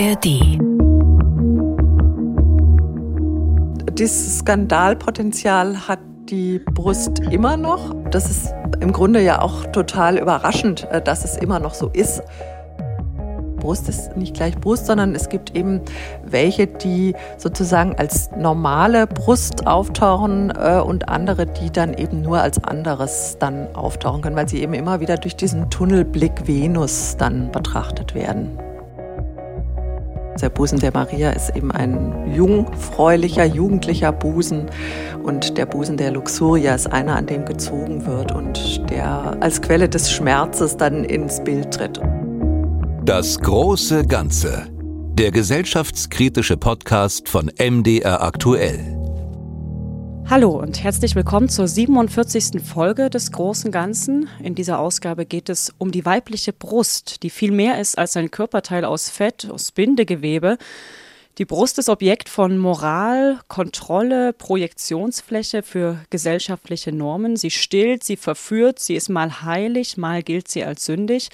ARD. Dieses Skandalpotenzial hat die Brust immer noch. Das ist im Grunde ja auch total überraschend, äh, dass es immer noch so ist. Brust ist nicht gleich Brust, sondern es gibt eben welche, die sozusagen als normale Brust auftauchen äh, und andere, die dann eben nur als anderes dann auftauchen können, weil sie eben immer wieder durch diesen Tunnelblick Venus dann betrachtet werden. Der Busen der Maria ist eben ein jungfräulicher, jugendlicher Busen und der Busen der Luxuria ist einer, an dem gezogen wird und der als Quelle des Schmerzes dann ins Bild tritt. Das große Ganze. Der gesellschaftskritische Podcast von MDR aktuell. Hallo und herzlich willkommen zur 47. Folge des großen Ganzen. In dieser Ausgabe geht es um die weibliche Brust, die viel mehr ist als ein Körperteil aus Fett, aus Bindegewebe. Die Brust ist Objekt von Moral, Kontrolle, Projektionsfläche für gesellschaftliche Normen. Sie stillt, sie verführt, sie ist mal heilig, mal gilt sie als sündig.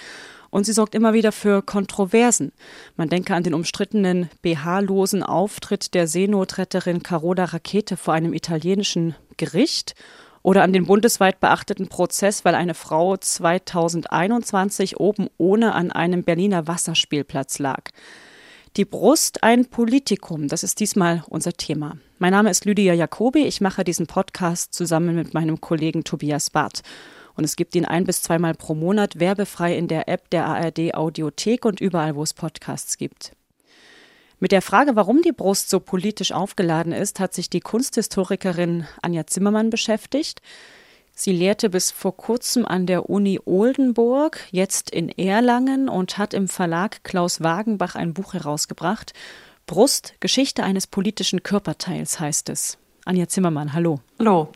Und sie sorgt immer wieder für Kontroversen. Man denke an den umstrittenen BH-losen Auftritt der Seenotretterin Carola Rakete vor einem italienischen Gericht oder an den bundesweit beachteten Prozess, weil eine Frau 2021 oben ohne an einem Berliner Wasserspielplatz lag. Die Brust ein Politikum, das ist diesmal unser Thema. Mein Name ist Lydia Jacobi, ich mache diesen Podcast zusammen mit meinem Kollegen Tobias Barth. Und es gibt ihn ein bis zweimal pro Monat werbefrei in der App der ARD Audiothek und überall, wo es Podcasts gibt. Mit der Frage, warum die Brust so politisch aufgeladen ist, hat sich die Kunsthistorikerin Anja Zimmermann beschäftigt. Sie lehrte bis vor kurzem an der Uni Oldenburg, jetzt in Erlangen und hat im Verlag Klaus Wagenbach ein Buch herausgebracht. Brust, Geschichte eines politischen Körperteils heißt es. Anja Zimmermann, hallo. Hallo.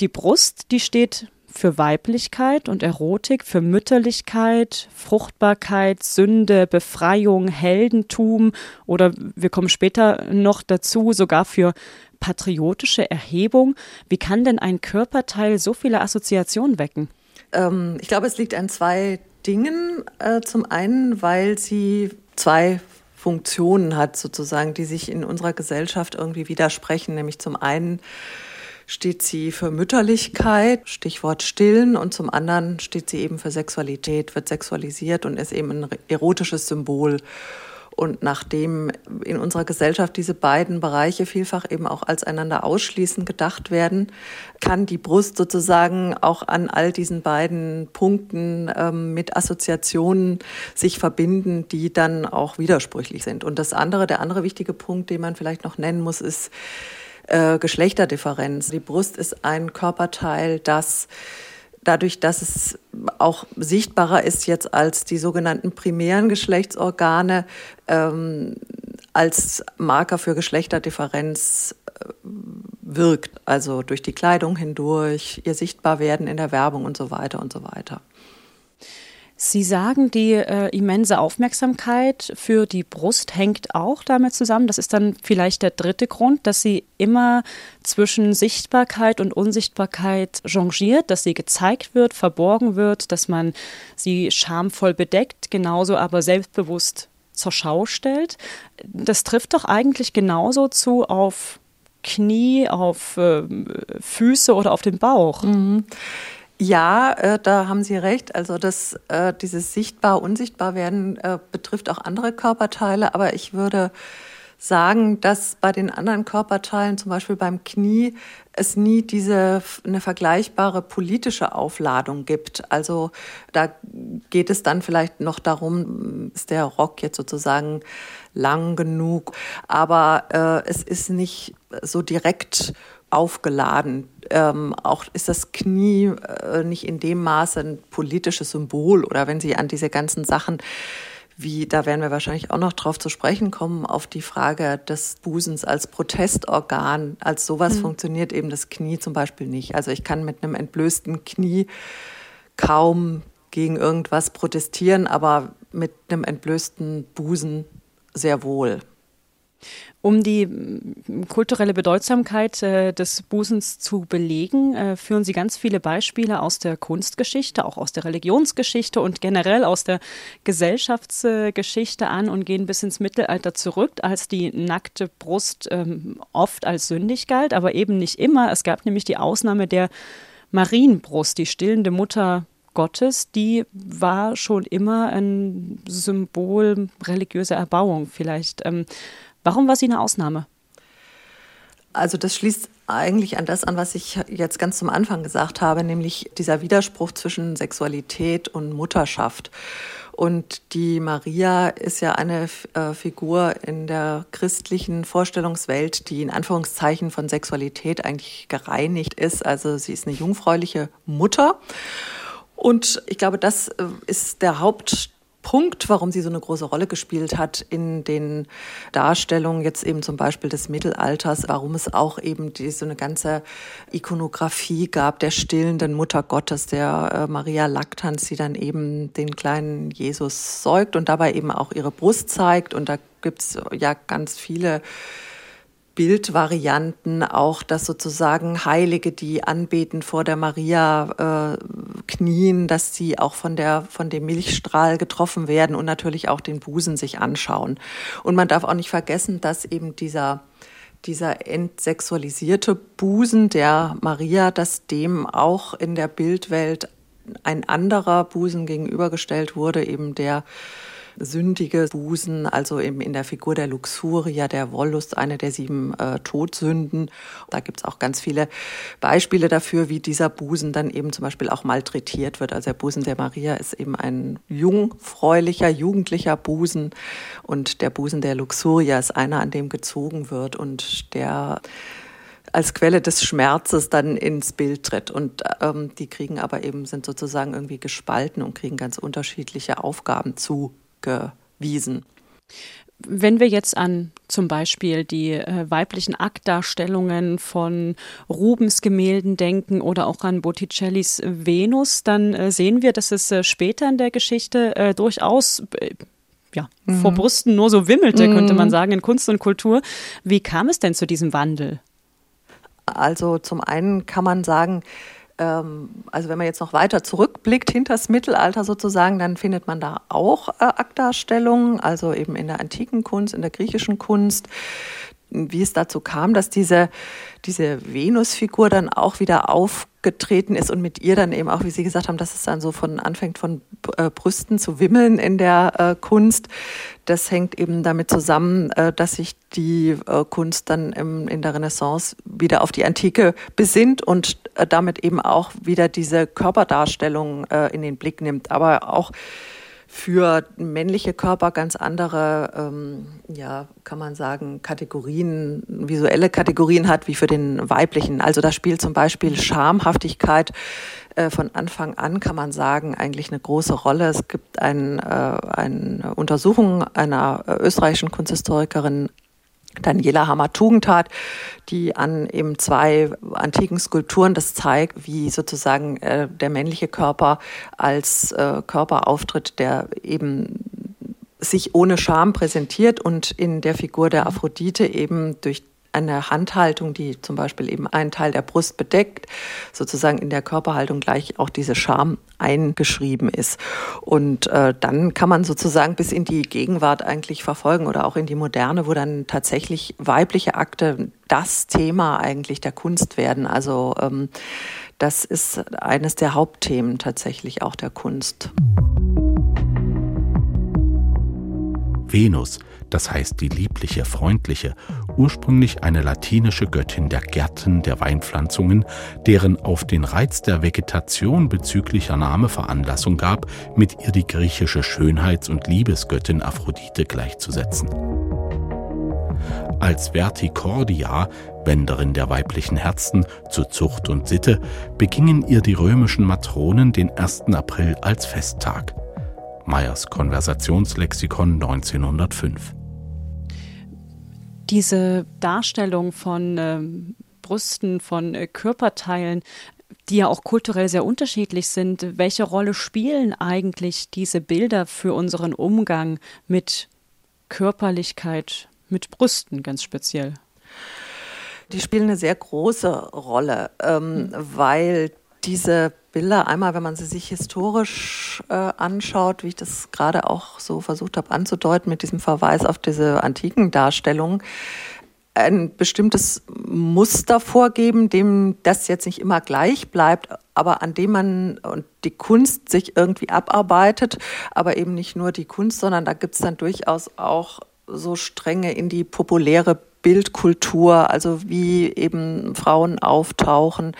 Die Brust, die steht für Weiblichkeit und Erotik, für Mütterlichkeit, Fruchtbarkeit, Sünde, Befreiung, Heldentum oder wir kommen später noch dazu, sogar für patriotische Erhebung. Wie kann denn ein Körperteil so viele Assoziationen wecken? Ähm, ich glaube, es liegt an zwei Dingen. Äh, zum einen, weil sie zwei Funktionen hat, sozusagen, die sich in unserer Gesellschaft irgendwie widersprechen. Nämlich zum einen steht sie für Mütterlichkeit, Stichwort Stillen, und zum anderen steht sie eben für Sexualität, wird sexualisiert und ist eben ein erotisches Symbol. Und nachdem in unserer Gesellschaft diese beiden Bereiche vielfach eben auch als einander ausschließend gedacht werden, kann die Brust sozusagen auch an all diesen beiden Punkten ähm, mit Assoziationen sich verbinden, die dann auch widersprüchlich sind. Und das andere, der andere wichtige Punkt, den man vielleicht noch nennen muss, ist, äh, Geschlechterdifferenz. Die Brust ist ein Körperteil, das dadurch, dass es auch sichtbarer ist jetzt als die sogenannten primären Geschlechtsorgane, ähm, als Marker für Geschlechterdifferenz äh, wirkt. Also durch die Kleidung hindurch, ihr Sichtbarwerden in der Werbung und so weiter und so weiter. Sie sagen, die äh, immense Aufmerksamkeit für die Brust hängt auch damit zusammen. Das ist dann vielleicht der dritte Grund, dass sie immer zwischen Sichtbarkeit und Unsichtbarkeit changiert, dass sie gezeigt wird, verborgen wird, dass man sie schamvoll bedeckt, genauso aber selbstbewusst zur Schau stellt. Das trifft doch eigentlich genauso zu auf Knie, auf äh, Füße oder auf den Bauch. Mhm. Ja, äh, da haben Sie recht. Also das, äh, dieses sichtbar, unsichtbar werden äh, betrifft auch andere Körperteile. Aber ich würde sagen, dass bei den anderen Körperteilen, zum Beispiel beim Knie, es nie diese eine vergleichbare politische Aufladung gibt. Also da geht es dann vielleicht noch darum, ist der Rock jetzt sozusagen lang genug, aber äh, es ist nicht so direkt aufgeladen. Ähm, auch ist das Knie äh, nicht in dem Maße ein politisches Symbol oder wenn Sie an diese ganzen Sachen wie, da werden wir wahrscheinlich auch noch drauf zu sprechen kommen, auf die Frage des Busens als Protestorgan. Als sowas mhm. funktioniert eben das Knie zum Beispiel nicht. Also ich kann mit einem entblößten Knie kaum gegen irgendwas protestieren, aber mit einem entblößten Busen sehr wohl. Um die mm, kulturelle Bedeutsamkeit äh, des Busens zu belegen, äh, führen Sie ganz viele Beispiele aus der Kunstgeschichte, auch aus der Religionsgeschichte und generell aus der Gesellschaftsgeschichte an und gehen bis ins Mittelalter zurück, als die nackte Brust ähm, oft als sündig galt, aber eben nicht immer. Es gab nämlich die Ausnahme der Marienbrust, die stillende Mutter Gottes, die war schon immer ein Symbol religiöser Erbauung vielleicht. Ähm, Warum war sie eine Ausnahme? Also das schließt eigentlich an das an, was ich jetzt ganz zum Anfang gesagt habe, nämlich dieser Widerspruch zwischen Sexualität und Mutterschaft. Und die Maria ist ja eine äh, Figur in der christlichen Vorstellungswelt, die in Anführungszeichen von Sexualität eigentlich gereinigt ist. Also sie ist eine jungfräuliche Mutter. Und ich glaube, das äh, ist der Haupt Punkt, warum sie so eine große Rolle gespielt hat in den Darstellungen jetzt eben zum Beispiel des Mittelalters, warum es auch eben die, so eine ganze Ikonografie gab der stillenden Mutter Gottes, der äh, Maria Lactans, die dann eben den kleinen Jesus säugt und dabei eben auch ihre Brust zeigt. Und da gibt's ja ganz viele Bildvarianten auch, dass sozusagen Heilige, die anbeten vor der Maria äh, knien, dass sie auch von der von dem Milchstrahl getroffen werden und natürlich auch den Busen sich anschauen. Und man darf auch nicht vergessen, dass eben dieser dieser entsexualisierte Busen der Maria, dass dem auch in der Bildwelt ein anderer Busen gegenübergestellt wurde, eben der sündige Busen, also eben in der Figur der Luxuria, der Wollust, eine der sieben äh, Todsünden. Da gibt's auch ganz viele Beispiele dafür, wie dieser Busen dann eben zum Beispiel auch malträtiert wird. Also der Busen der Maria ist eben ein jungfräulicher, jugendlicher Busen und der Busen der Luxuria ist einer, an dem gezogen wird und der als Quelle des Schmerzes dann ins Bild tritt. Und ähm, die kriegen aber eben, sind sozusagen irgendwie gespalten und kriegen ganz unterschiedliche Aufgaben zu gewiesen. Wenn wir jetzt an zum Beispiel die äh, weiblichen Aktdarstellungen von Rubens Gemälden denken oder auch an Botticellis Venus, dann äh, sehen wir, dass es äh, später in der Geschichte äh, durchaus äh, ja, mhm. vor Brüsten nur so wimmelte, mhm. könnte man sagen, in Kunst und Kultur. Wie kam es denn zu diesem Wandel? Also zum einen kann man sagen, also wenn man jetzt noch weiter zurückblickt, hinter das Mittelalter sozusagen, dann findet man da auch äh, Aktdarstellungen, also eben in der antiken Kunst, in der griechischen Kunst, wie es dazu kam, dass diese, diese Venusfigur dann auch wieder aufgetreten ist und mit ihr dann eben auch, wie Sie gesagt haben, dass es dann so von anfängt von äh, Brüsten zu wimmeln in der äh, Kunst. Das hängt eben damit zusammen, äh, dass sich die äh, Kunst dann im, in der Renaissance wieder auf die Antike besinnt und äh, damit eben auch wieder diese Körperdarstellung äh, in den Blick nimmt, aber auch für männliche Körper ganz andere, ähm, ja, kann man sagen, Kategorien, visuelle Kategorien hat wie für den weiblichen. Also da spielt zum Beispiel Schamhaftigkeit äh, von Anfang an, kann man sagen, eigentlich eine große Rolle. Es gibt ein, äh, eine Untersuchung einer äh, österreichischen Kunsthistorikerin Daniela Hammer-Tugendhat, die an eben zwei antiken Skulpturen das zeigt, wie sozusagen äh, der männliche Körper als äh, Körper auftritt, der eben sich ohne Scham präsentiert und in der Figur der Aphrodite eben durch eine Handhaltung, die zum Beispiel eben einen Teil der Brust bedeckt, sozusagen in der Körperhaltung gleich auch diese Scham eingeschrieben ist. Und äh, dann kann man sozusagen bis in die Gegenwart eigentlich verfolgen oder auch in die Moderne, wo dann tatsächlich weibliche Akte das Thema eigentlich der Kunst werden. Also ähm, das ist eines der Hauptthemen tatsächlich auch der Kunst. Venus das heißt die liebliche, freundliche, ursprünglich eine latinische Göttin der Gärten, der Weinpflanzungen, deren auf den Reiz der Vegetation bezüglicher Name Veranlassung gab, mit ihr die griechische Schönheits- und Liebesgöttin Aphrodite gleichzusetzen. Als Verticordia, Wenderin der weiblichen Herzen zu Zucht und Sitte, begingen ihr die römischen Matronen den 1. April als Festtag. Meyers Konversationslexikon 1905 diese Darstellung von äh, Brüsten, von äh, Körperteilen, die ja auch kulturell sehr unterschiedlich sind, welche Rolle spielen eigentlich diese Bilder für unseren Umgang mit Körperlichkeit, mit Brüsten ganz speziell. Die spielen eine sehr große Rolle, ähm, weil diese Bilder. Einmal, wenn man sie sich historisch äh, anschaut, wie ich das gerade auch so versucht habe anzudeuten mit diesem Verweis auf diese antiken Darstellungen, ein bestimmtes Muster vorgeben, dem das jetzt nicht immer gleich bleibt, aber an dem man und die Kunst sich irgendwie abarbeitet, aber eben nicht nur die Kunst, sondern da gibt es dann durchaus auch so Stränge in die populäre Bildkultur, also wie eben Frauen auftauchen,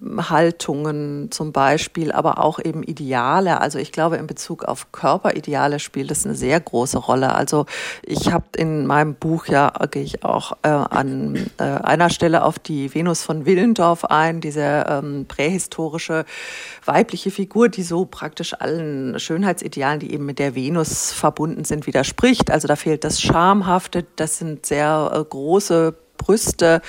Haltungen zum Beispiel, aber auch eben Ideale. Also ich glaube, in Bezug auf Körperideale spielt es eine sehr große Rolle. Also ich habe in meinem Buch ja, gehe ich auch äh, an äh, einer Stelle auf die Venus von Willendorf ein, diese ähm, prähistorische weibliche Figur, die so praktisch allen Schönheitsidealen, die eben mit der Venus verbunden sind, widerspricht. Also da fehlt das Schamhafte, das sind sehr äh, große Brüste,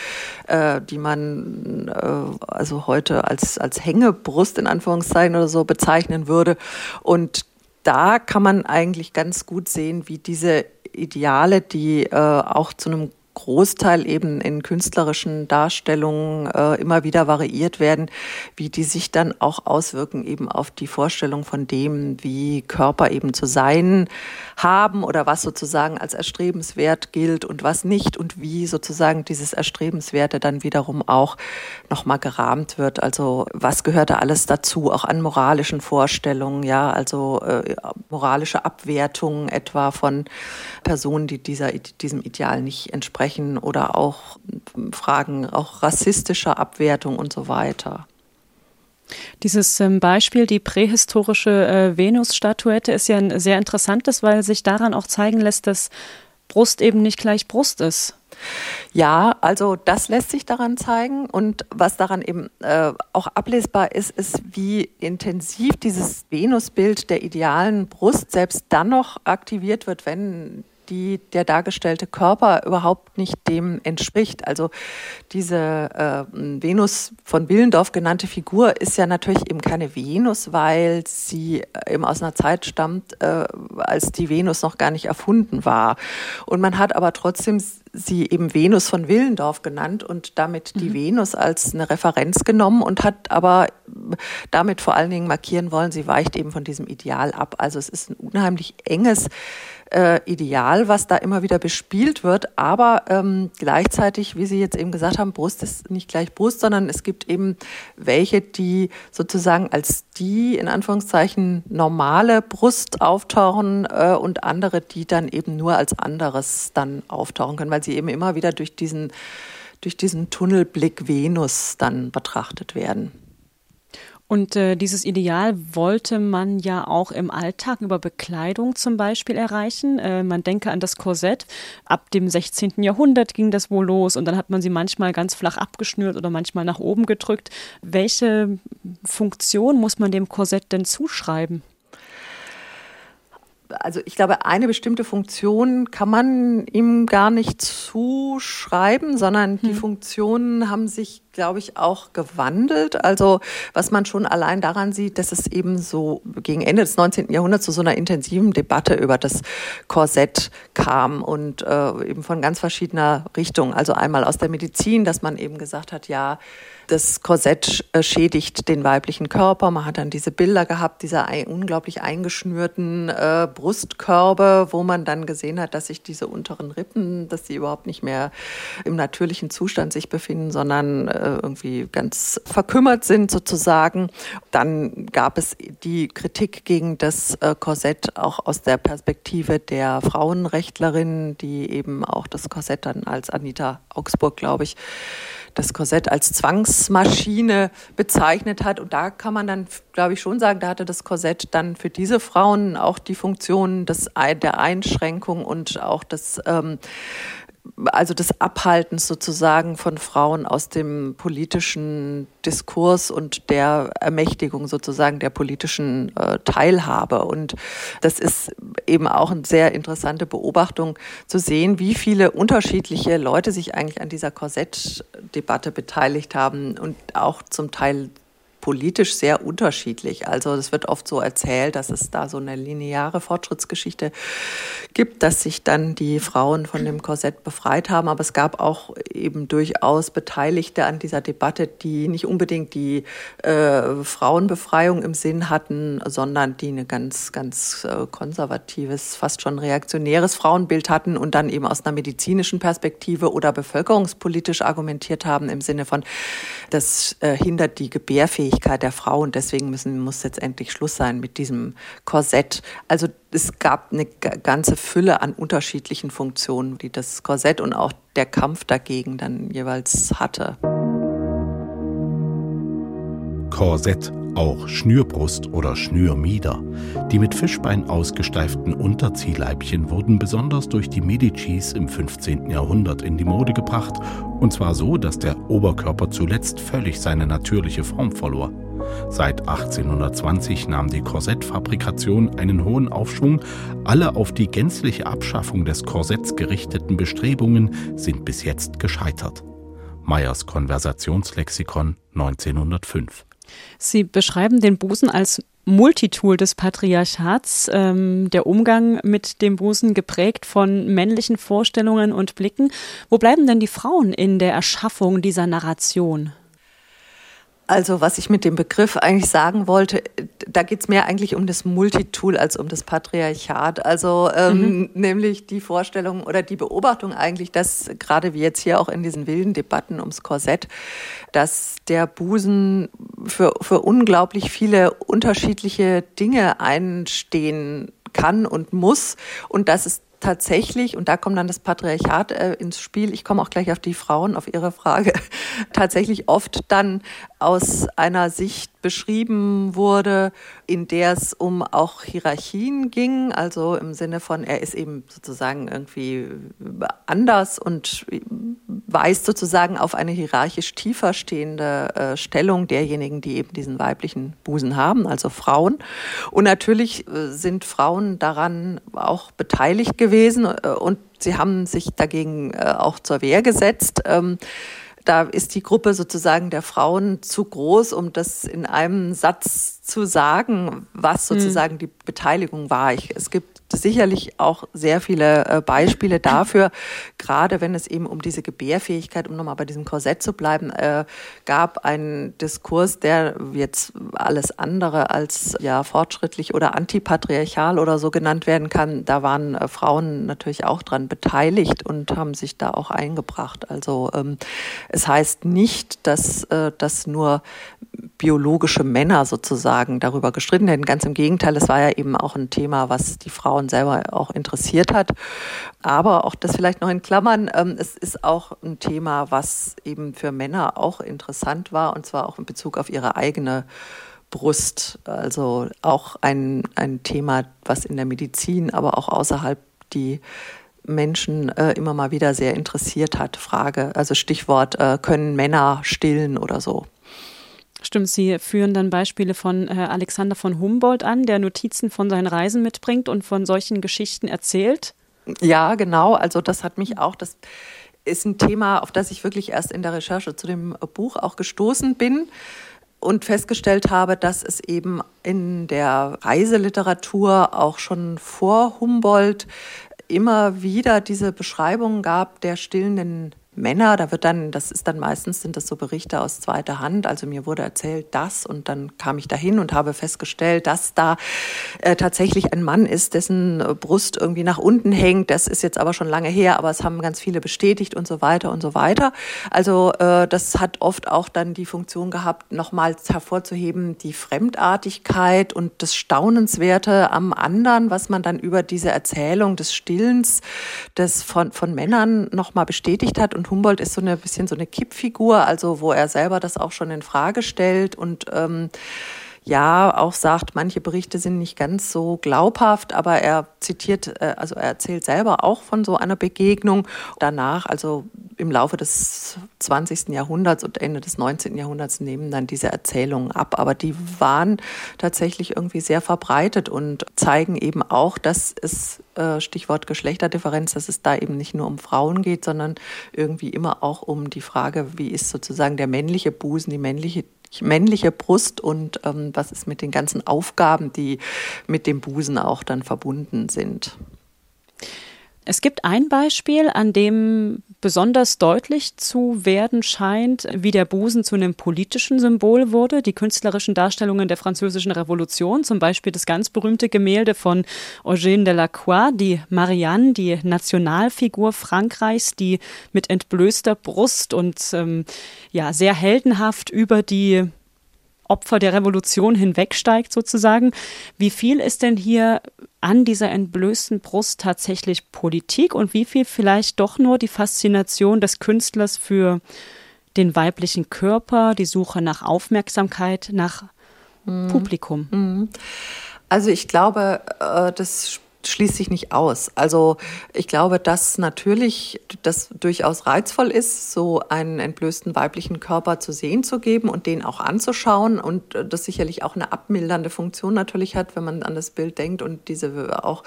äh, die man äh, also heute als, als Hängebrust in Anführungszeichen oder so bezeichnen würde. Und da kann man eigentlich ganz gut sehen, wie diese Ideale, die äh, auch zu einem Großteil eben in künstlerischen Darstellungen äh, immer wieder variiert werden, wie die sich dann auch auswirken eben auf die Vorstellung von dem, wie Körper eben zu sein haben oder was sozusagen als erstrebenswert gilt und was nicht und wie sozusagen dieses Erstrebenswerte dann wiederum auch nochmal gerahmt wird. Also was gehört da alles dazu, auch an moralischen Vorstellungen, ja, also äh, moralische Abwertungen etwa von Personen, die dieser, diesem Ideal nicht entsprechen ansprechen oder auch Fragen auch rassistischer Abwertung und so weiter. Dieses ähm, Beispiel, die prähistorische äh, Venus-Statuette, ist ja ein sehr interessantes, weil sich daran auch zeigen lässt, dass Brust eben nicht gleich Brust ist. Ja, also das lässt sich daran zeigen. Und was daran eben äh, auch ablesbar ist, ist, wie intensiv dieses Venusbild der idealen Brust selbst dann noch aktiviert wird, wenn die der dargestellte Körper überhaupt nicht dem entspricht. Also diese äh, Venus von Willendorf genannte Figur ist ja natürlich eben keine Venus, weil sie äh, eben aus einer Zeit stammt, äh, als die Venus noch gar nicht erfunden war. Und man hat aber trotzdem sie eben Venus von Willendorf genannt und damit die mhm. Venus als eine Referenz genommen und hat aber damit vor allen Dingen markieren wollen, sie weicht eben von diesem Ideal ab. Also es ist ein unheimlich enges äh, Ideal, was da immer wieder bespielt wird. Aber ähm, gleichzeitig, wie Sie jetzt eben gesagt haben, Brust ist nicht gleich Brust, sondern es gibt eben welche, die sozusagen als die in Anführungszeichen normale Brust auftauchen äh, und andere, die dann eben nur als anderes dann auftauchen können, weil sie eben immer wieder durch diesen durch diesen Tunnelblick Venus dann betrachtet werden. Und äh, dieses Ideal wollte man ja auch im Alltag über Bekleidung zum Beispiel erreichen. Äh, man denke an das Korsett. Ab dem 16. Jahrhundert ging das wohl los und dann hat man sie manchmal ganz flach abgeschnürt oder manchmal nach oben gedrückt. Welche Funktion muss man dem Korsett denn zuschreiben? Also ich glaube, eine bestimmte Funktion kann man ihm gar nicht zuschreiben, sondern die hm. Funktionen haben sich, glaube ich, auch gewandelt. Also was man schon allein daran sieht, dass es eben so gegen Ende des 19. Jahrhunderts zu so einer intensiven Debatte über das Korsett kam und äh, eben von ganz verschiedener Richtung. Also einmal aus der Medizin, dass man eben gesagt hat, ja, das Korsett äh, schädigt den weiblichen Körper. Man hat dann diese Bilder gehabt, diese unglaublich eingeschnürten äh, Brustkörbe, wo man dann gesehen hat, dass sich diese unteren Rippen, dass sie überhaupt nicht mehr im natürlichen Zustand sich befinden, sondern äh, irgendwie ganz verkümmert sind sozusagen. Dann gab es die Kritik gegen das äh, Korsett auch aus der Perspektive der Frauenrechtlerin, die eben auch das Korsett dann als Anita Augsburg, glaube ich, das Korsett als Zwangsmaschine bezeichnet hat. Und da kann man dann, glaube ich, schon sagen, da hatte das Korsett dann für diese Frauen auch die Funktion des, der Einschränkung und auch des ähm, also des Abhaltens sozusagen von Frauen aus dem politischen Diskurs und der Ermächtigung sozusagen der politischen äh, Teilhabe. Und das ist eben auch eine sehr interessante Beobachtung zu sehen, wie viele unterschiedliche Leute sich eigentlich an dieser Korsettdebatte beteiligt haben und auch zum Teil politisch sehr unterschiedlich. Also es wird oft so erzählt, dass es da so eine lineare Fortschrittsgeschichte gibt, dass sich dann die Frauen von dem Korsett befreit haben. Aber es gab auch eben durchaus Beteiligte an dieser Debatte, die nicht unbedingt die äh, Frauenbefreiung im Sinn hatten, sondern die eine ganz, ganz äh, konservatives, fast schon reaktionäres Frauenbild hatten und dann eben aus einer medizinischen Perspektive oder bevölkerungspolitisch argumentiert haben im Sinne von, das äh, hindert die Gebärfähigkeit der Frau und deswegen müssen, muss jetzt endlich Schluss sein mit diesem Korsett. Also es gab eine ganze Fülle an unterschiedlichen Funktionen, die das Korsett und auch der Kampf dagegen dann jeweils hatte. Korsett, auch Schnürbrust oder Schnürmieder. Die mit Fischbein ausgesteiften Unterziehleibchen wurden besonders durch die Medicis im 15. Jahrhundert in die Mode gebracht, und zwar so, dass der Oberkörper zuletzt völlig seine natürliche Form verlor. Seit 1820 nahm die Korsettfabrikation einen hohen Aufschwung. Alle auf die gänzliche Abschaffung des Korsetts gerichteten Bestrebungen sind bis jetzt gescheitert. Meyers Konversationslexikon 1905 Sie beschreiben den Busen als Multitool des Patriarchats, ähm, der Umgang mit dem Busen geprägt von männlichen Vorstellungen und Blicken. Wo bleiben denn die Frauen in der Erschaffung dieser Narration? Also was ich mit dem Begriff eigentlich sagen wollte, da geht es mehr eigentlich um das Multitool als um das Patriarchat. Also ähm, mhm. nämlich die Vorstellung oder die Beobachtung eigentlich, dass gerade wie jetzt hier auch in diesen wilden Debatten ums Korsett, dass der Busen für, für unglaublich viele unterschiedliche Dinge einstehen kann und muss und dass es tatsächlich, und da kommt dann das Patriarchat äh, ins Spiel, ich komme auch gleich auf die Frauen, auf ihre Frage, tatsächlich oft dann aus einer Sicht beschrieben wurde, in der es um auch Hierarchien ging, also im Sinne von, er ist eben sozusagen irgendwie anders und weist sozusagen auf eine hierarchisch tiefer stehende äh, Stellung derjenigen, die eben diesen weiblichen Busen haben, also Frauen. Und natürlich äh, sind Frauen daran auch beteiligt gewesen äh, und sie haben sich dagegen äh, auch zur Wehr gesetzt. Ähm, da ist die Gruppe sozusagen der Frauen zu groß, um das in einem Satz zu sagen, was hm. sozusagen mhm. die Beteiligung war. Ich, es gibt sicherlich auch sehr viele äh, Beispiele dafür, gerade wenn es eben um diese Gebärfähigkeit, um nochmal bei diesem Korsett zu bleiben, äh, gab einen Diskurs, der jetzt alles andere als ja fortschrittlich oder antipatriarchal oder so genannt werden kann. Da waren äh, Frauen natürlich auch dran beteiligt und haben sich da auch eingebracht. Also ähm, es heißt nicht, dass das nur biologische Männer sozusagen darüber gestritten hätten. Ganz im Gegenteil, es war ja eben auch ein Thema, was die Frauen selber auch interessiert hat. Aber auch das vielleicht noch in Klammern, ähm, es ist auch ein Thema, was eben für Männer auch interessant war, und zwar auch in Bezug auf ihre eigene Brust. Also auch ein, ein Thema, was in der Medizin, aber auch außerhalb die Menschen äh, immer mal wieder sehr interessiert hat. Frage, also Stichwort, äh, können Männer stillen oder so. Stimmt, Sie führen dann Beispiele von äh, Alexander von Humboldt an, der Notizen von seinen Reisen mitbringt und von solchen Geschichten erzählt. Ja, genau. Also das hat mich auch, das ist ein Thema, auf das ich wirklich erst in der Recherche zu dem Buch auch gestoßen bin und festgestellt habe, dass es eben in der Reiseliteratur auch schon vor Humboldt immer wieder diese Beschreibungen gab der stillenden Männer, da wird dann, das ist dann meistens, sind das so Berichte aus zweiter Hand. Also mir wurde erzählt das und dann kam ich dahin und habe festgestellt, dass da äh, tatsächlich ein Mann ist, dessen äh, Brust irgendwie nach unten hängt. Das ist jetzt aber schon lange her, aber es haben ganz viele bestätigt und so weiter und so weiter. Also äh, das hat oft auch dann die Funktion gehabt, nochmals hervorzuheben, die Fremdartigkeit und das Staunenswerte am anderen, was man dann über diese Erzählung des Stillens des von, von Männern nochmal bestätigt hat und Humboldt ist so ein bisschen so eine Kippfigur, also wo er selber das auch schon in Frage stellt. Und ähm, ja auch sagt, manche Berichte sind nicht ganz so glaubhaft, aber er zitiert, äh, also er erzählt selber auch von so einer Begegnung. Danach, also im Laufe des 20. Jahrhunderts und Ende des 19. Jahrhunderts nehmen dann diese Erzählungen ab. Aber die waren tatsächlich irgendwie sehr verbreitet und zeigen eben auch, dass es, äh, Stichwort Geschlechterdifferenz, dass es da eben nicht nur um Frauen geht, sondern irgendwie immer auch um die Frage, wie ist sozusagen der männliche Busen, die männliche männliche Brust und ähm, was ist mit den ganzen Aufgaben, die mit dem Busen auch dann verbunden sind. Es gibt ein Beispiel, an dem besonders deutlich zu werden scheint, wie der Busen zu einem politischen Symbol wurde. Die künstlerischen Darstellungen der französischen Revolution, zum Beispiel das ganz berühmte Gemälde von Eugène Delacroix, die Marianne, die Nationalfigur Frankreichs, die mit entblößter Brust und ähm, ja sehr heldenhaft über die Opfer der Revolution hinwegsteigt sozusagen. Wie viel ist denn hier an dieser entblößten Brust tatsächlich Politik und wie viel vielleicht doch nur die Faszination des Künstlers für den weiblichen Körper, die Suche nach Aufmerksamkeit, nach mhm. Publikum? Mhm. Also ich glaube, äh, das schließt sich nicht aus. Also ich glaube, dass natürlich das durchaus reizvoll ist, so einen entblößten weiblichen Körper zu sehen zu geben und den auch anzuschauen und das sicherlich auch eine abmildernde Funktion natürlich hat, wenn man an das Bild denkt und diese auch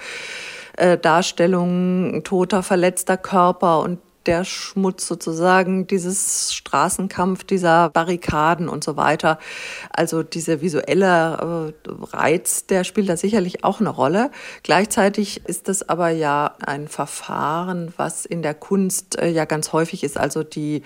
äh, Darstellung toter, verletzter Körper und der Schmutz sozusagen, dieses Straßenkampf, dieser Barrikaden und so weiter. Also dieser visuelle äh, Reiz, der spielt da sicherlich auch eine Rolle. Gleichzeitig ist das aber ja ein Verfahren, was in der Kunst äh, ja ganz häufig ist. Also die,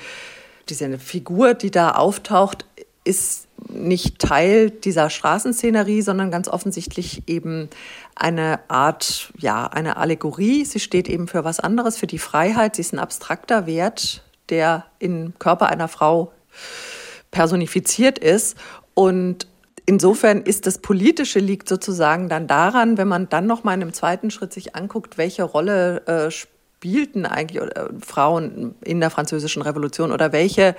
diese Figur, die da auftaucht, ist nicht Teil dieser Straßenszenerie, sondern ganz offensichtlich eben eine Art, ja, eine Allegorie. Sie steht eben für was anderes, für die Freiheit. Sie ist ein abstrakter Wert, der im Körper einer Frau personifiziert ist. Und insofern ist das Politische liegt sozusagen dann daran, wenn man dann noch mal in einem zweiten Schritt sich anguckt, welche Rolle äh, spielten eigentlich äh, Frauen in der französischen Revolution? Oder welche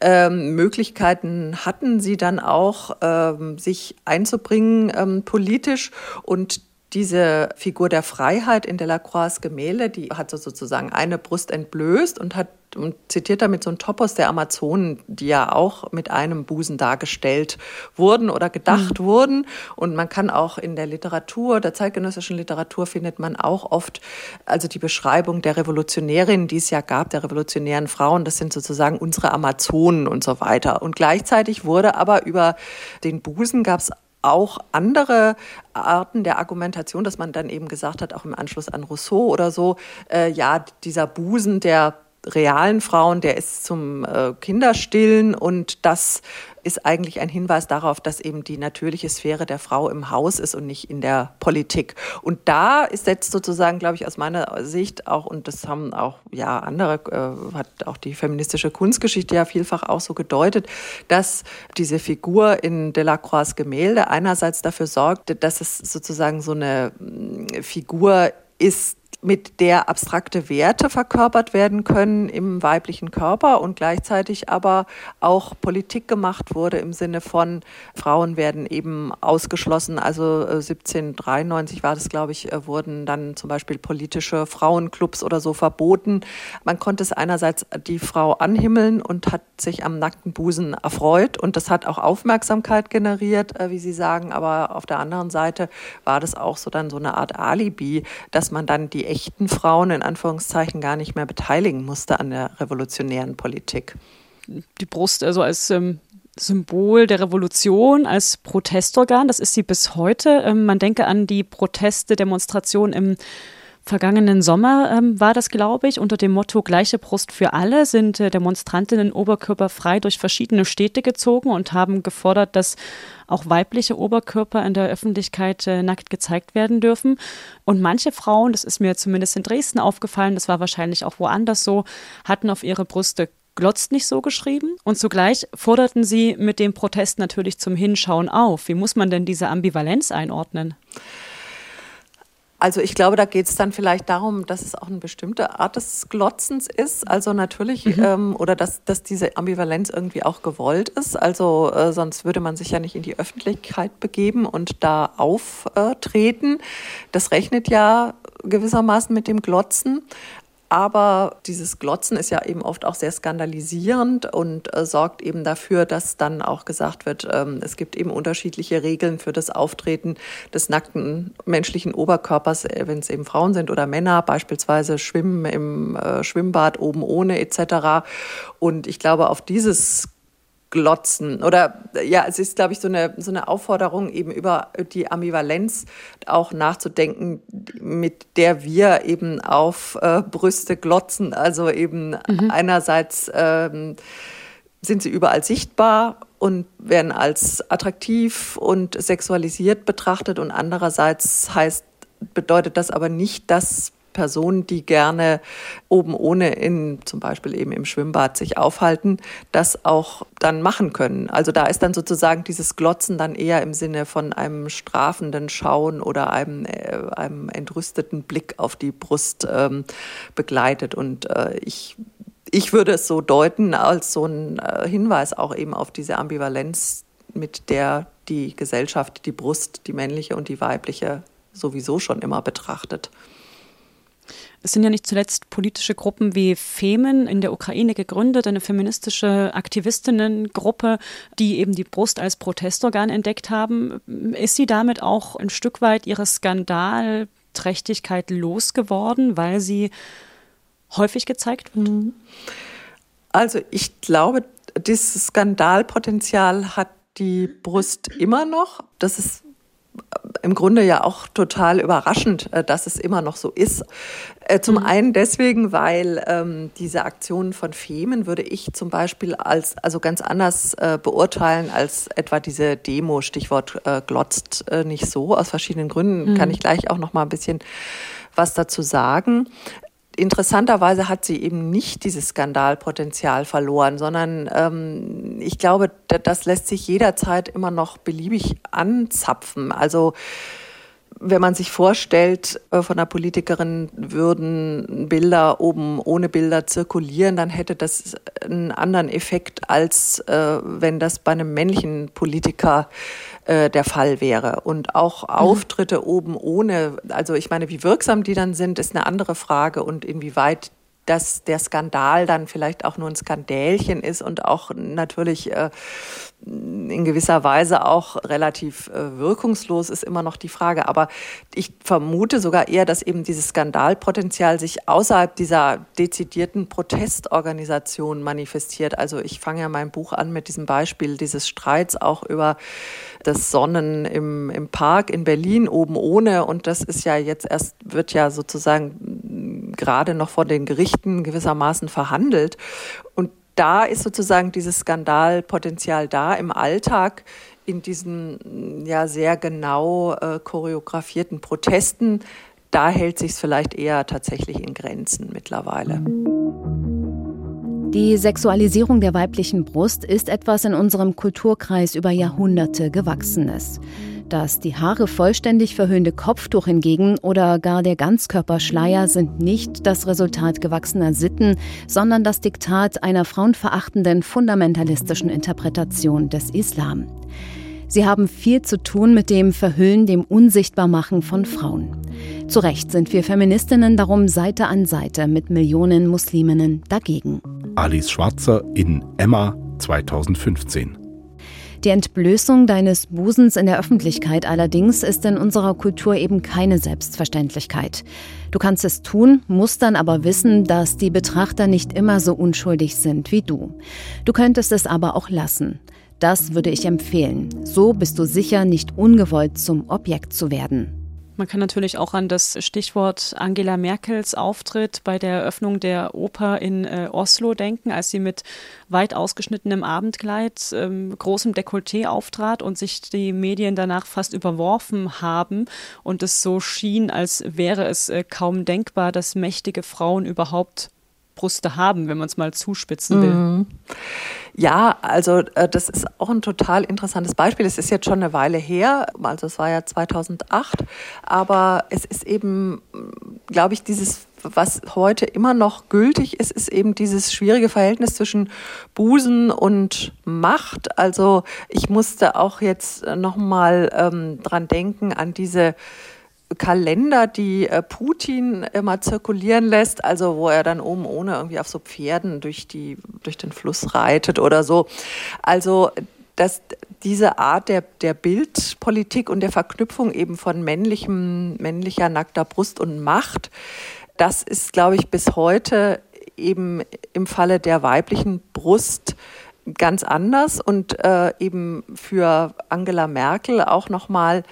ähm, Möglichkeiten hatten sie dann auch, ähm, sich einzubringen ähm, politisch? Und diese Figur der Freiheit in Delacroix Gemälde, die hat so sozusagen eine Brust entblößt und hat und zitiert damit so ein Topos der Amazonen, die ja auch mit einem Busen dargestellt wurden oder gedacht mhm. wurden. Und man kann auch in der Literatur, der zeitgenössischen Literatur findet man auch oft, also die Beschreibung der Revolutionärinnen, die es ja gab, der revolutionären Frauen, das sind sozusagen unsere Amazonen und so weiter. Und gleichzeitig wurde aber über den Busen gab es auch andere Arten der Argumentation, dass man dann eben gesagt hat, auch im Anschluss an Rousseau oder so, äh, ja, dieser Busen der realen Frauen, der ist zum äh, Kinderstillen und das ist eigentlich ein Hinweis darauf, dass eben die natürliche Sphäre der Frau im Haus ist und nicht in der Politik. Und da ist jetzt sozusagen, glaube ich, aus meiner Sicht auch, und das haben auch ja andere, äh, hat auch die feministische Kunstgeschichte ja vielfach auch so gedeutet, dass diese Figur in Delacroix Gemälde einerseits dafür sorgt, dass es sozusagen so eine mm, Figur ist, mit der abstrakte Werte verkörpert werden können im weiblichen Körper und gleichzeitig aber auch Politik gemacht wurde im Sinne von Frauen werden eben ausgeschlossen. Also 1793 äh, war das, glaube ich, äh, wurden dann zum Beispiel politische Frauenclubs oder so verboten. Man konnte es einerseits die Frau anhimmeln und hat sich am nackten Busen erfreut und das hat auch Aufmerksamkeit generiert, äh, wie Sie sagen. Aber auf der anderen Seite war das auch so dann so eine Art Alibi, dass man dann die echten Frauen in Anführungszeichen gar nicht mehr beteiligen musste an der revolutionären Politik. Die Brust also als ähm, Symbol der Revolution, als Protestorgan, das ist sie bis heute. Ähm, man denke an die Proteste, Demonstrationen im vergangenen Sommer ähm, war das, glaube ich, unter dem Motto Gleiche Brust für alle sind äh, Demonstrantinnen oberkörperfrei durch verschiedene Städte gezogen und haben gefordert, dass auch weibliche Oberkörper in der Öffentlichkeit äh, nackt gezeigt werden dürfen. Und manche Frauen, das ist mir zumindest in Dresden aufgefallen, das war wahrscheinlich auch woanders so, hatten auf ihre Brüste glotzt nicht so geschrieben und zugleich forderten sie mit dem Protest natürlich zum Hinschauen auf. Wie muss man denn diese Ambivalenz einordnen? Also ich glaube, da geht es dann vielleicht darum, dass es auch eine bestimmte Art des Glotzens ist. Also natürlich, mhm. ähm, oder dass, dass diese Ambivalenz irgendwie auch gewollt ist. Also äh, sonst würde man sich ja nicht in die Öffentlichkeit begeben und da auftreten. Das rechnet ja gewissermaßen mit dem Glotzen. Aber dieses Glotzen ist ja eben oft auch sehr skandalisierend und äh, sorgt eben dafür, dass dann auch gesagt wird, ähm, es gibt eben unterschiedliche Regeln für das Auftreten des nackten menschlichen Oberkörpers, äh, wenn es eben Frauen sind oder Männer, beispielsweise Schwimmen im äh, Schwimmbad oben ohne etc. Und ich glaube, auf dieses glotzen. Oder ja, es ist, glaube ich, so eine, so eine Aufforderung, eben über die Ambivalenz auch nachzudenken, mit der wir eben auf äh, Brüste glotzen. Also eben mhm. einerseits ähm, sind sie überall sichtbar und werden als attraktiv und sexualisiert betrachtet und andererseits heißt bedeutet das aber nicht, dass Personen, die gerne oben ohne in zum Beispiel eben im Schwimmbad sich aufhalten, das auch dann machen können. Also da ist dann sozusagen dieses Glotzen dann eher im Sinne von einem strafenden Schauen oder einem, äh, einem entrüsteten Blick auf die Brust ähm, begleitet. Und äh, ich ich würde es so deuten als so ein äh, Hinweis auch eben auf diese Ambivalenz, mit der die Gesellschaft die Brust, die männliche und die weibliche sowieso schon immer betrachtet. Es sind ja nicht zuletzt politische Gruppen wie Femen in der Ukraine gegründet, eine feministische Aktivistinnengruppe, die eben die Brust als Protestorgan entdeckt haben. Ist sie damit auch ein Stück weit ihre Skandalträchtigkeit losgeworden, weil sie häufig gezeigt wird? Mhm. Also ich glaube, dieses Skandalpotenzial hat die Brust immer noch. Das ist im Grunde ja auch total überraschend, äh, dass es immer noch so ist. Äh, zum mhm. einen deswegen, weil ähm, diese Aktionen von Femen würde ich zum Beispiel als also ganz anders äh, beurteilen als etwa diese Demo. Stichwort äh, glotzt äh, nicht so aus verschiedenen Gründen. Mhm. Kann ich gleich auch noch mal ein bisschen was dazu sagen interessanterweise hat sie eben nicht dieses Skandalpotenzial verloren, sondern ähm, ich glaube, das lässt sich jederzeit immer noch beliebig anzapfen. Also wenn man sich vorstellt, äh, von einer Politikerin würden Bilder oben ohne Bilder zirkulieren, dann hätte das einen anderen Effekt, als äh, wenn das bei einem männlichen Politiker äh, der Fall wäre. Und auch mhm. Auftritte oben ohne, also ich meine, wie wirksam die dann sind, ist eine andere Frage und inwieweit dass der Skandal dann vielleicht auch nur ein Skandälchen ist und auch natürlich äh, in gewisser Weise auch relativ äh, wirkungslos ist immer noch die Frage. Aber ich vermute sogar eher, dass eben dieses Skandalpotenzial sich außerhalb dieser dezidierten Protestorganisation manifestiert. Also ich fange ja mein Buch an mit diesem Beispiel dieses Streits auch über das Sonnen im, im Park in Berlin oben ohne. Und das ist ja jetzt erst, wird ja sozusagen gerade noch vor den Gerichten gewissermaßen verhandelt. Und da ist sozusagen dieses Skandalpotenzial da im Alltag in diesen ja sehr genau äh, choreografierten Protesten. Da hält sich es vielleicht eher tatsächlich in Grenzen mittlerweile. Die Sexualisierung der weiblichen Brust ist etwas in unserem Kulturkreis über Jahrhunderte gewachsenes. Das die Haare vollständig verhöhnte Kopftuch hingegen oder gar der Ganzkörperschleier sind nicht das Resultat gewachsener Sitten, sondern das Diktat einer frauenverachtenden fundamentalistischen Interpretation des Islam. Sie haben viel zu tun mit dem Verhüllen, dem Unsichtbarmachen von Frauen. Zu Recht sind wir Feministinnen darum Seite an Seite mit Millionen Musliminnen dagegen. Alice Schwarzer in Emma 2015. Die Entblößung deines Busens in der Öffentlichkeit allerdings ist in unserer Kultur eben keine Selbstverständlichkeit. Du kannst es tun, musst dann aber wissen, dass die Betrachter nicht immer so unschuldig sind wie du. Du könntest es aber auch lassen. Das würde ich empfehlen. So bist du sicher, nicht ungewollt zum Objekt zu werden. Man kann natürlich auch an das Stichwort Angela Merkels Auftritt bei der Eröffnung der Oper in äh, Oslo denken, als sie mit weit ausgeschnittenem Abendkleid, ähm, großem Dekolleté auftrat und sich die Medien danach fast überworfen haben und es so schien, als wäre es äh, kaum denkbar, dass mächtige Frauen überhaupt Brüste haben, wenn man es mal zuspitzen will. Mhm. Ja, also äh, das ist auch ein total interessantes Beispiel. Es ist jetzt schon eine Weile her, also es war ja 2008, aber es ist eben, glaube ich, dieses was heute immer noch gültig ist, ist eben dieses schwierige Verhältnis zwischen Busen und Macht. Also ich musste auch jetzt nochmal ähm, dran denken an diese Kalender, die äh, Putin immer zirkulieren lässt, also wo er dann oben ohne irgendwie auf so Pferden durch die durch den Fluss reitet oder so. Also dass diese Art der, der Bildpolitik und der Verknüpfung eben von männlichem, männlicher nackter Brust und Macht, das ist, glaube ich, bis heute eben im Falle der weiblichen Brust ganz anders und äh, eben für Angela Merkel auch nochmal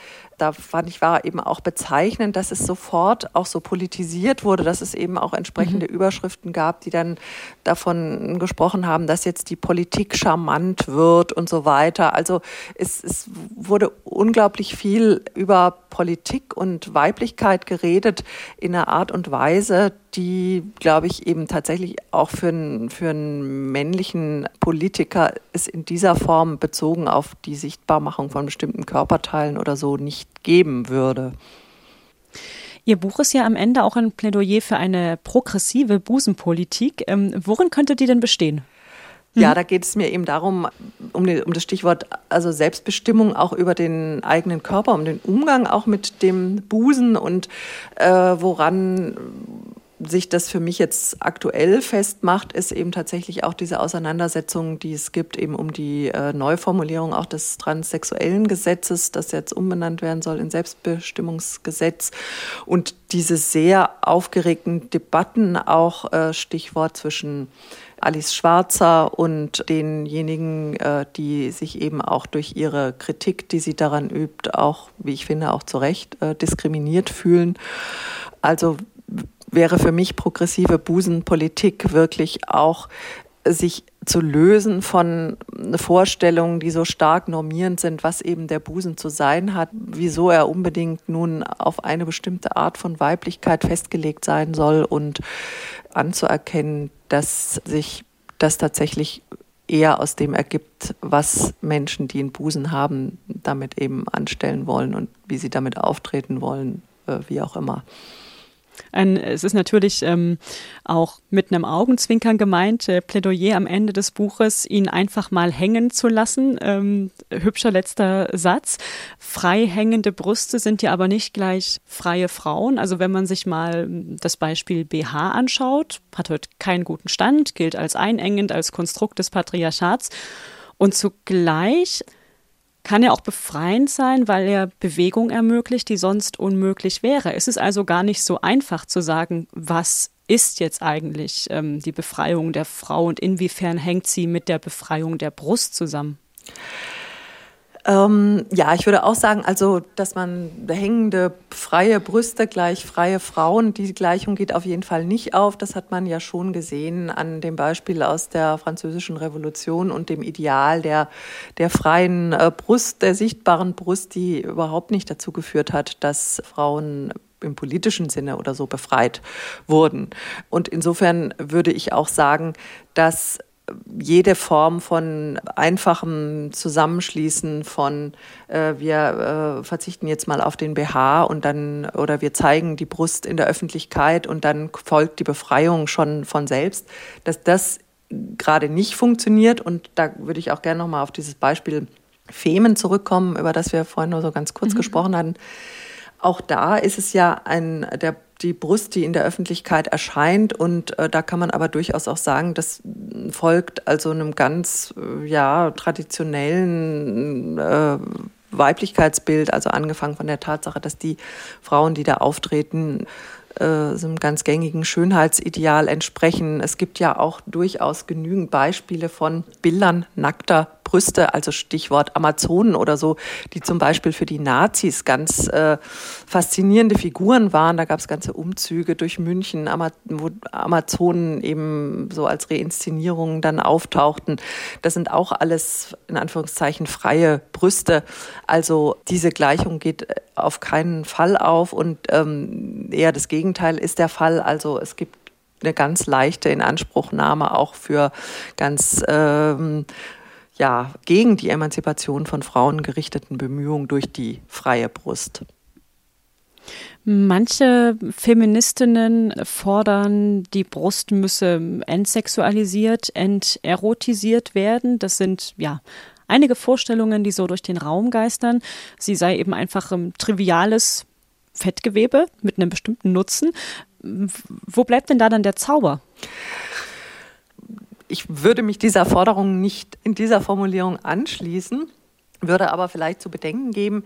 da fand ich, war eben auch bezeichnend, dass es sofort auch so politisiert wurde, dass es eben auch entsprechende mhm. Überschriften gab, die dann davon gesprochen haben, dass jetzt die Politik charmant wird und so weiter. Also es, es wurde unglaublich viel über Politik und Weiblichkeit geredet in einer Art und Weise, die, glaube ich, eben tatsächlich auch für einen, für einen männlichen Politiker es in dieser Form bezogen auf die Sichtbarmachung von bestimmten Körperteilen oder so nicht geben würde. Ihr Buch ist ja am Ende auch ein Plädoyer für eine progressive Busenpolitik. Ähm, worin könnte die denn bestehen? Ja, mhm. da geht es mir eben darum, um, die, um, das Stichwort also Selbstbestimmung auch über den eigenen Körper, um den Umgang auch mit dem Busen und äh, woran sich das für mich jetzt aktuell festmacht, ist eben tatsächlich auch diese Auseinandersetzung, die es gibt, eben um die äh, Neuformulierung auch des transsexuellen Gesetzes, das jetzt umbenannt werden soll in Selbstbestimmungsgesetz und diese sehr aufgeregten Debatten, auch äh, Stichwort zwischen Alice Schwarzer und denjenigen, äh, die sich eben auch durch ihre Kritik, die sie daran übt, auch, wie ich finde, auch zu Recht äh, diskriminiert fühlen. Also wäre für mich progressive Busenpolitik wirklich auch sich zu lösen von Vorstellungen, die so stark normierend sind, was eben der Busen zu sein hat, wieso er unbedingt nun auf eine bestimmte Art von Weiblichkeit festgelegt sein soll und anzuerkennen, dass sich das tatsächlich eher aus dem ergibt, was Menschen, die einen Busen haben, damit eben anstellen wollen und wie sie damit auftreten wollen, äh, wie auch immer. Ein, es ist natürlich ähm, auch mit einem Augenzwinkern gemeint, äh, Plädoyer am Ende des Buches, ihn einfach mal hängen zu lassen. Ähm, hübscher letzter Satz. Frei hängende Brüste sind ja aber nicht gleich freie Frauen. Also wenn man sich mal das Beispiel BH anschaut, hat heute keinen guten Stand, gilt als einengend, als Konstrukt des Patriarchats. Und zugleich kann er auch befreiend sein, weil er Bewegung ermöglicht, die sonst unmöglich wäre. Es ist also gar nicht so einfach zu sagen, was ist jetzt eigentlich ähm, die Befreiung der Frau und inwiefern hängt sie mit der Befreiung der Brust zusammen. Ähm, ja, ich würde auch sagen, also, dass man hängende freie Brüste gleich freie Frauen, die Gleichung geht auf jeden Fall nicht auf. Das hat man ja schon gesehen an dem Beispiel aus der französischen Revolution und dem Ideal der, der freien äh, Brust, der sichtbaren Brust, die überhaupt nicht dazu geführt hat, dass Frauen im politischen Sinne oder so befreit wurden. Und insofern würde ich auch sagen, dass jede Form von einfachem Zusammenschließen von äh, wir äh, verzichten jetzt mal auf den BH und dann oder wir zeigen die Brust in der Öffentlichkeit und dann folgt die Befreiung schon von selbst, dass das gerade nicht funktioniert und da würde ich auch gerne noch mal auf dieses Beispiel Femen zurückkommen, über das wir vorhin nur so ganz kurz mhm. gesprochen hatten. Auch da ist es ja ein der die Brust, die in der Öffentlichkeit erscheint. Und äh, da kann man aber durchaus auch sagen, das folgt also einem ganz äh, ja, traditionellen äh, Weiblichkeitsbild, also angefangen von der Tatsache, dass die Frauen, die da auftreten, äh, so einem ganz gängigen Schönheitsideal entsprechen. Es gibt ja auch durchaus genügend Beispiele von Bildern nackter Brüste, also Stichwort Amazonen oder so, die zum Beispiel für die Nazis ganz äh, faszinierende Figuren waren. Da gab es ganze Umzüge durch München, wo Amazonen eben so als Reinszenierungen dann auftauchten. Das sind auch alles in Anführungszeichen freie Brüste. Also diese Gleichung geht äh, auf keinen Fall auf und ähm, eher das Gegenteil ist der Fall. Also es gibt eine ganz leichte Inanspruchnahme auch für ganz ähm, ja, gegen die Emanzipation von Frauen gerichteten Bemühungen durch die freie Brust. Manche Feministinnen fordern, die Brust müsse entsexualisiert, enterotisiert werden. Das sind ja einige Vorstellungen, die so durch den Raum geistern. Sie sei eben einfach ein triviales Fettgewebe mit einem bestimmten Nutzen. Wo bleibt denn da dann der Zauber? Ich würde mich dieser Forderung nicht in dieser Formulierung anschließen, würde aber vielleicht zu bedenken geben,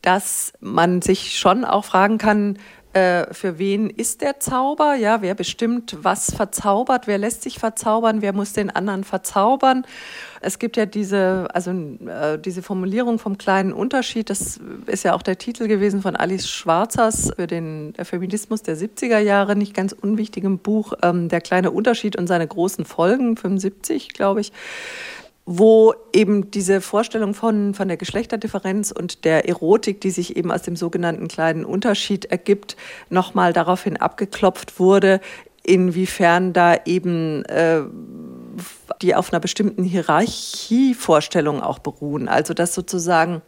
dass man sich schon auch fragen kann, äh, für wen ist der Zauber? Ja, wer bestimmt, was verzaubert? Wer lässt sich verzaubern? Wer muss den anderen verzaubern? Es gibt ja diese, also äh, diese Formulierung vom kleinen Unterschied. Das ist ja auch der Titel gewesen von Alice Schwarzers für den Feminismus der 70er Jahre, nicht ganz unwichtigem Buch, ähm, Der kleine Unterschied und seine großen Folgen, 75, glaube ich wo eben diese Vorstellung von, von der Geschlechterdifferenz und der Erotik, die sich eben aus dem sogenannten kleinen Unterschied ergibt, nochmal daraufhin abgeklopft wurde, inwiefern da eben äh, die auf einer bestimmten Hierarchievorstellung auch beruhen. Also dass sozusagen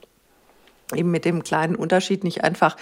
eben mit dem kleinen Unterschied nicht einfach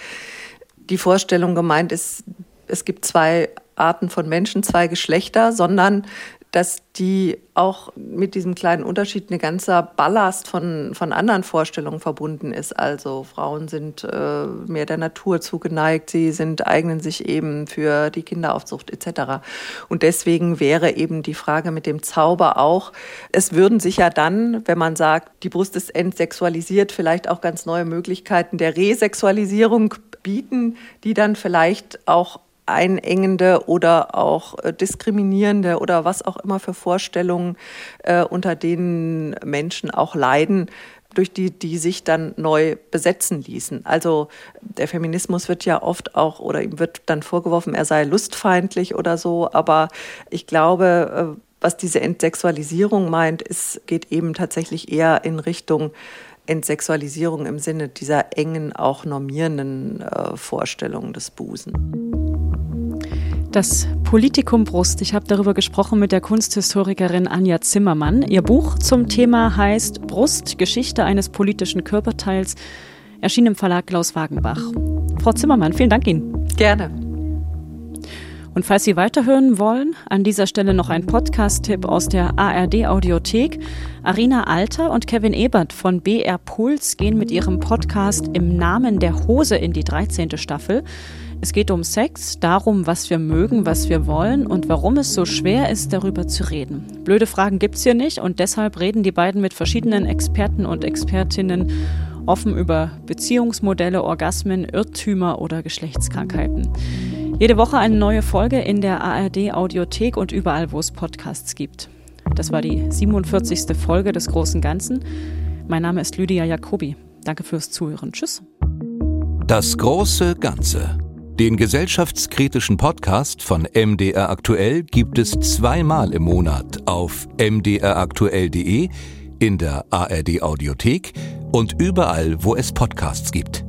die Vorstellung gemeint ist, es gibt zwei Arten von Menschen, zwei Geschlechter, sondern dass die auch mit diesem kleinen Unterschied eine ganzer Ballast von, von anderen Vorstellungen verbunden ist. Also Frauen sind äh, mehr der Natur zugeneigt, sie sind, eignen sich eben für die Kinderaufzucht etc. Und deswegen wäre eben die Frage mit dem Zauber auch, es würden sich ja dann, wenn man sagt, die Brust ist entsexualisiert, vielleicht auch ganz neue Möglichkeiten der Resexualisierung bieten, die dann vielleicht auch einengende oder auch äh, diskriminierende oder was auch immer für Vorstellungen, äh, unter denen Menschen auch leiden, durch die, die sich dann neu besetzen ließen. Also der Feminismus wird ja oft auch oder ihm wird dann vorgeworfen, er sei lustfeindlich oder so, aber ich glaube, äh, was diese Entsexualisierung meint, es geht eben tatsächlich eher in Richtung Entsexualisierung im Sinne dieser engen, auch normierenden äh, Vorstellungen des Busen. Das Politikum Brust. Ich habe darüber gesprochen mit der Kunsthistorikerin Anja Zimmermann. Ihr Buch zum Thema heißt Brust, Geschichte eines politischen Körperteils, erschien im Verlag Klaus Wagenbach. Frau Zimmermann, vielen Dank Ihnen. Gerne. Und falls Sie weiterhören wollen, an dieser Stelle noch ein Podcast-Tipp aus der ARD-Audiothek. Arina Alter und Kevin Ebert von BR Puls gehen mit ihrem Podcast Im Namen der Hose in die 13. Staffel. Es geht um Sex, darum, was wir mögen, was wir wollen und warum es so schwer ist, darüber zu reden. Blöde Fragen gibt's hier nicht und deshalb reden die beiden mit verschiedenen Experten und Expertinnen offen über Beziehungsmodelle, Orgasmen, Irrtümer oder Geschlechtskrankheiten. Jede Woche eine neue Folge in der ARD Audiothek und überall, wo es Podcasts gibt. Das war die 47. Folge des Großen Ganzen. Mein Name ist Lydia Jacobi. Danke fürs Zuhören. Tschüss. Das große Ganze. Den gesellschaftskritischen Podcast von MDR Aktuell gibt es zweimal im Monat auf mdraktuell.de, in der ARD Audiothek und überall, wo es Podcasts gibt.